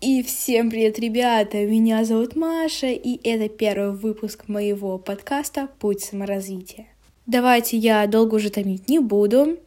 И всем привет, ребята! Меня зовут Маша, и это первый выпуск моего подкаста «Путь саморазвития». Давайте я долго уже томить не буду.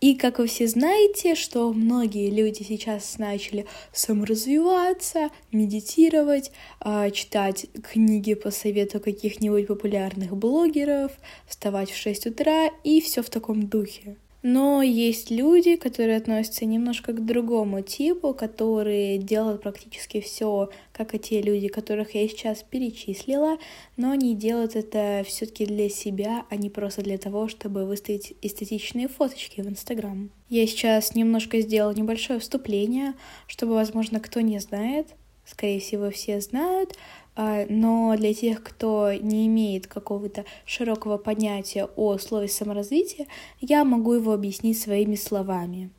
И как вы все знаете, что многие люди сейчас начали саморазвиваться, медитировать, а, читать книги по совету каких-нибудь популярных блогеров, вставать в 6 утра и все в таком духе. Но есть люди, которые относятся немножко к другому типу, которые делают практически все, как и те люди, которых я сейчас перечислила, но они делают это все-таки для себя, а не просто для того, чтобы выставить эстетичные фоточки в Инстаграм. Я сейчас немножко сделала небольшое вступление, чтобы, возможно, кто не знает, скорее всего, все знают, но для тех, кто не имеет какого-то широкого понятия о слове саморазвитие, я могу его объяснить своими словами.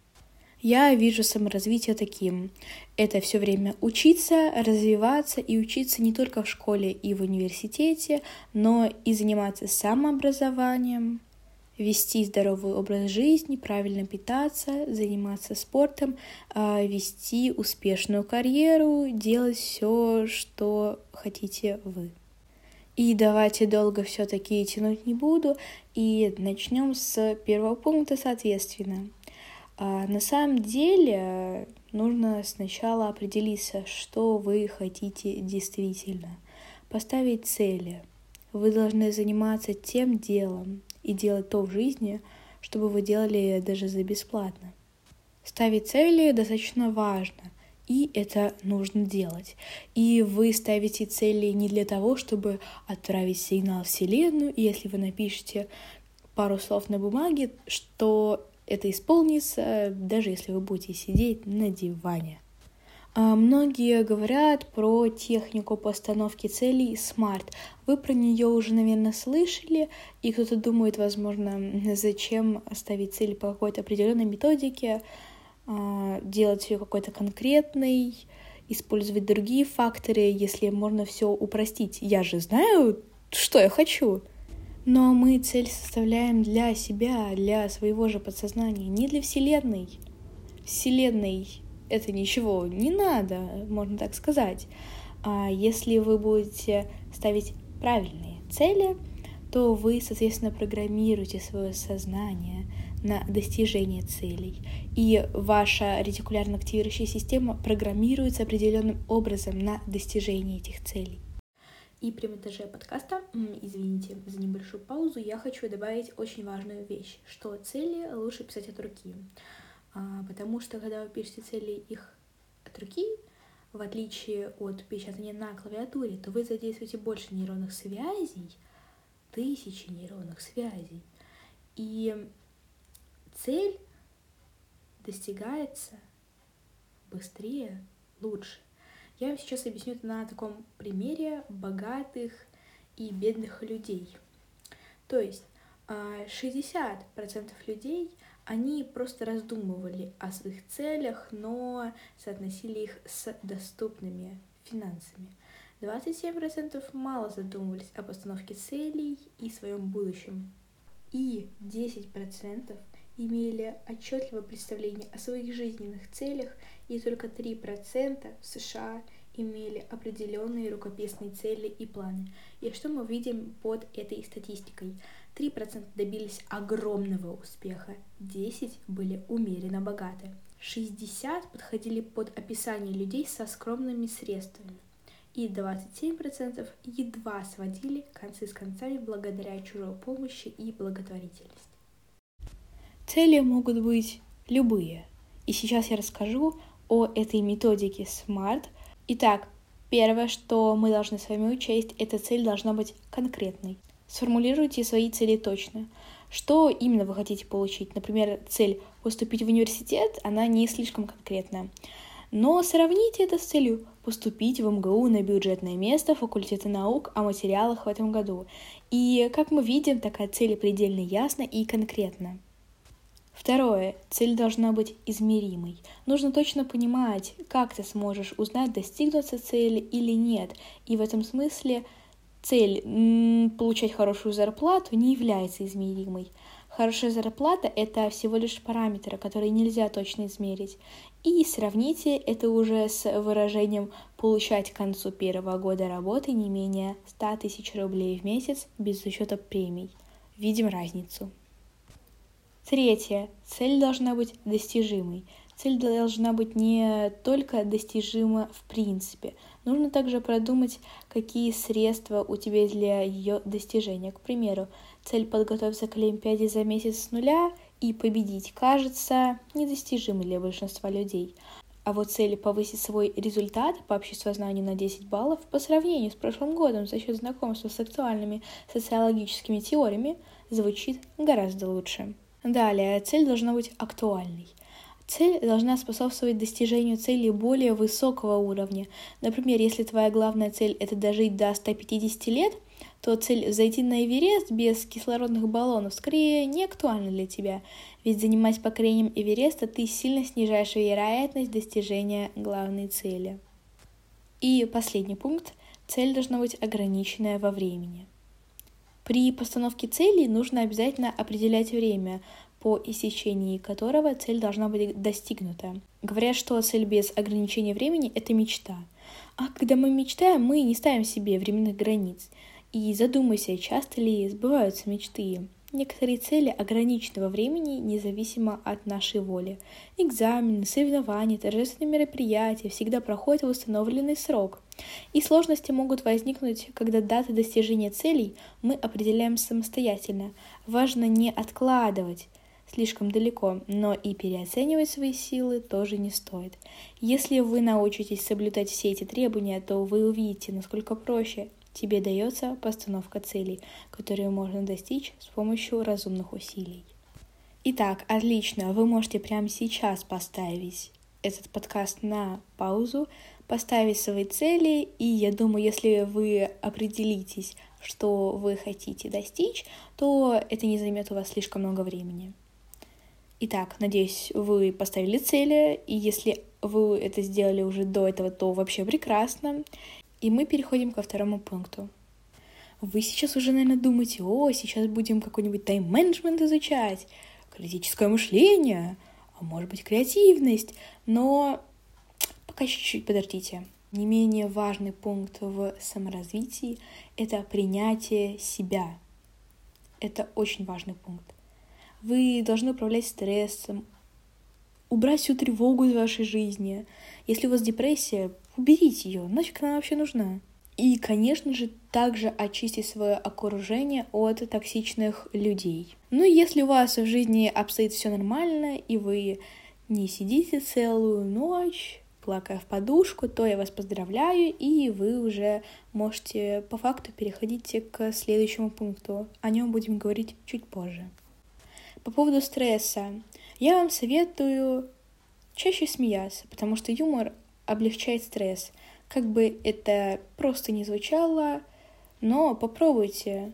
Я вижу саморазвитие таким. Это все время учиться, развиваться и учиться не только в школе и в университете, но и заниматься самообразованием, вести здоровый образ жизни, правильно питаться, заниматься спортом, а, вести успешную карьеру, делать все, что хотите вы. И давайте долго все-таки тянуть не буду, и начнем с первого пункта, соответственно. А, на самом деле нужно сначала определиться, что вы хотите действительно. Поставить цели. Вы должны заниматься тем делом, и делать то в жизни, чтобы вы делали даже за бесплатно. Ставить цели достаточно важно, и это нужно делать. И вы ставите цели не для того, чтобы отправить сигнал Вселенную, и если вы напишете пару слов на бумаге, что это исполнится, даже если вы будете сидеть на диване. А, многие говорят про технику постановки целей SMART. Вы про нее уже, наверное, слышали, и кто-то думает, возможно, зачем ставить цели по какой-то определенной методике, а, делать ее какой-то конкретной, использовать другие факторы, если можно все упростить. Я же знаю, что я хочу. Но мы цель составляем для себя, для своего же подсознания, не для Вселенной. Вселенной это ничего не надо, можно так сказать. А если вы будете ставить правильные цели, то вы, соответственно, программируете свое сознание на достижение целей. И ваша ретикулярно активирующая система программируется определенным образом на достижение этих целей. И при монтаже подкаста, извините за небольшую паузу, я хочу добавить очень важную вещь, что цели лучше писать от руки. А, потому что когда вы пишете цели их от руки, в отличие от печатания на клавиатуре, то вы задействуете больше нейронных связей, тысячи нейронных связей. И цель достигается быстрее, лучше. Я вам сейчас объясню это на таком примере богатых и бедных людей. То есть 60% а, людей они просто раздумывали о своих целях, но соотносили их с доступными финансами. 27% мало задумывались об постановке целей и своем будущем. И 10% имели отчетливое представление о своих жизненных целях, и только 3% в США имели определенные рукописные цели и планы. И что мы видим под этой статистикой? 3% добились огромного успеха, 10% были умеренно богаты, 60% подходили под описание людей со скромными средствами, и 27% едва сводили концы с концами благодаря чужой помощи и благотворительности. Цели могут быть любые, и сейчас я расскажу о этой методике SMART. Итак, первое, что мы должны с вами учесть, эта цель должна быть конкретной. Сформулируйте свои цели точно. Что именно вы хотите получить? Например, цель поступить в университет, она не слишком конкретная. Но сравните это с целью поступить в МГУ на бюджетное место факультета наук о материалах в этом году. И, как мы видим, такая цель предельно ясна и конкретна. Второе. Цель должна быть измеримой. Нужно точно понимать, как ты сможешь узнать, достигнуться цели или нет. И в этом смысле цель получать хорошую зарплату не является измеримой. Хорошая зарплата — это всего лишь параметры, которые нельзя точно измерить. И сравните это уже с выражением «получать к концу первого года работы не менее 100 тысяч рублей в месяц без учета премий». Видим разницу. Третье. Цель должна быть достижимой. Цель должна быть не только достижима в принципе. Нужно также продумать, какие средства у тебя для ее достижения. К примеру, цель подготовиться к Олимпиаде за месяц с нуля и победить кажется недостижимой для большинства людей. А вот цель повысить свой результат по обществознанию на 10 баллов по сравнению с прошлым годом за счет знакомства с актуальными социологическими теориями звучит гораздо лучше. Далее, цель должна быть актуальной. Цель должна способствовать достижению цели более высокого уровня. Например, если твоя главная цель — это дожить до 150 лет, то цель зайти на Эверест без кислородных баллонов скорее не актуальна для тебя, ведь занимаясь покорением Эвереста, ты сильно снижаешь вероятность достижения главной цели. И последний пункт — цель должна быть ограниченная во времени. При постановке целей нужно обязательно определять время, по истечении которого цель должна быть достигнута. Говорят, что цель без ограничения времени — это мечта. А когда мы мечтаем, мы не ставим себе временных границ. И задумайся, часто ли сбываются мечты. Некоторые цели ограничены во времени независимо от нашей воли. Экзамены, соревнования, торжественные мероприятия всегда проходят в установленный срок. И сложности могут возникнуть, когда даты достижения целей мы определяем самостоятельно. Важно не откладывать слишком далеко, но и переоценивать свои силы тоже не стоит. Если вы научитесь соблюдать все эти требования, то вы увидите, насколько проще тебе дается постановка целей, которые можно достичь с помощью разумных усилий. Итак, отлично, вы можете прямо сейчас поставить этот подкаст на паузу, поставить свои цели, и я думаю, если вы определитесь, что вы хотите достичь, то это не займет у вас слишком много времени. Итак, надеюсь, вы поставили цели, и если вы это сделали уже до этого, то вообще прекрасно. И мы переходим ко второму пункту. Вы сейчас уже, наверное, думаете, о, сейчас будем какой-нибудь тайм-менеджмент изучать, критическое мышление, а может быть креативность, но пока чуть-чуть подождите. Не менее важный пункт в саморазвитии — это принятие себя. Это очень важный пункт. Вы должны управлять стрессом, убрать всю тревогу из вашей жизни. Если у вас депрессия, уберите ее, нафиг она вообще нужна. И, конечно же, также очистить свое окружение от токсичных людей. Ну если у вас в жизни обстоит все нормально, и вы не сидите целую ночь, плакая в подушку, то я вас поздравляю, и вы уже можете по факту переходить к следующему пункту. О нем будем говорить чуть позже. По поводу стресса. Я вам советую чаще смеяться, потому что юмор облегчает стресс. Как бы это просто не звучало, но попробуйте.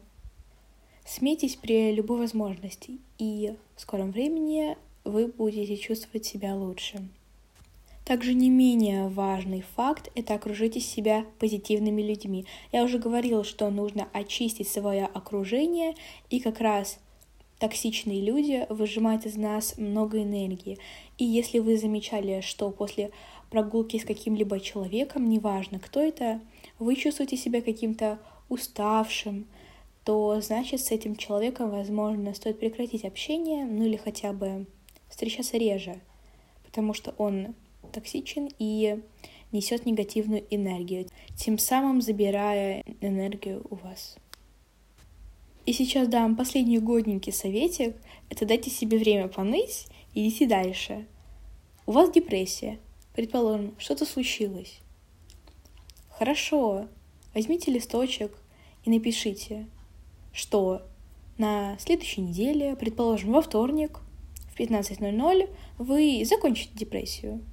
Смейтесь при любой возможности, и в скором времени вы будете чувствовать себя лучше. Также не менее важный факт — это окружите себя позитивными людьми. Я уже говорила, что нужно очистить свое окружение, и как раз токсичные люди выжимают из нас много энергии. И если вы замечали, что после прогулки с каким-либо человеком, неважно кто это, вы чувствуете себя каким-то уставшим, то значит с этим человеком, возможно, стоит прекратить общение, ну или хотя бы встречаться реже, потому что он токсичен и несет негативную энергию, тем самым забирая энергию у вас. И сейчас дам последний годненький советик. Это дайте себе время поныть и идите дальше. У вас депрессия. Предположим, что-то случилось. Хорошо. Возьмите листочек и напишите, что на следующей неделе, предположим, во вторник в 15.00 вы закончите депрессию.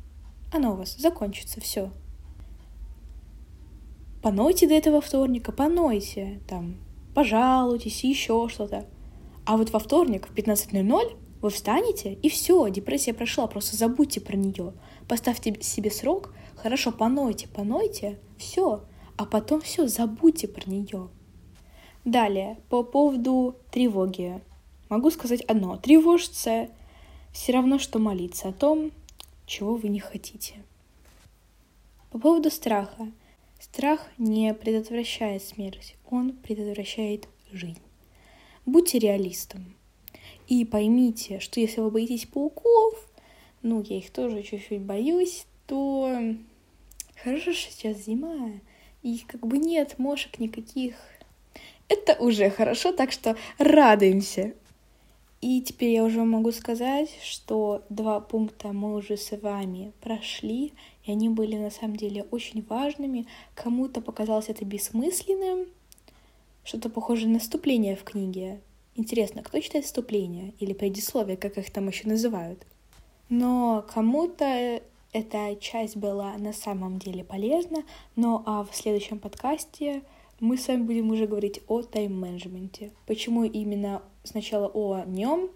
Она у вас закончится, все. Понойте до этого вторника, понойте, там, пожалуйтесь, еще что-то. А вот во вторник в 15.00 вы встанете, и все, депрессия прошла, просто забудьте про нее. Поставьте себе срок, хорошо, понойте, понойте, все, а потом все, забудьте про нее. Далее, по поводу тревоги. могу сказать одно. Тревожиться все равно, что молиться о том, чего вы не хотите. По поводу страха. Страх не предотвращает смерть, он предотвращает жизнь. Будьте реалистом. И поймите, что если вы боитесь пауков, ну, я их тоже чуть-чуть боюсь, то хорошо, что сейчас зима, и как бы нет мошек никаких. Это уже хорошо, так что радуемся. И теперь я уже могу сказать, что два пункта мы уже с вами прошли, и они были на самом деле очень важными. Кому-то показалось это бессмысленным, что-то похожее на вступление в книге. Интересно, кто читает вступление или предисловие, как их там еще называют? Но кому-то эта часть была на самом деле полезна, но а в следующем подкасте мы с вами будем уже говорить о тайм-менеджменте. почему именно сначала о нем.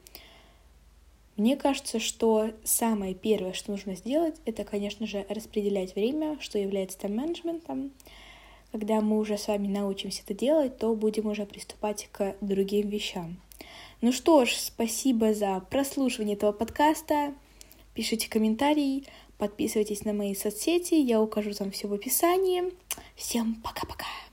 Мне кажется, что самое первое, что нужно сделать, это, конечно же, распределять время, что является тайм-менеджментом. Когда мы уже с вами научимся это делать, то будем уже приступать к другим вещам. Ну что ж, спасибо за прослушивание этого подкаста. Пишите комментарии, подписывайтесь на мои соцсети, я укажу там все в описании. Всем пока-пока!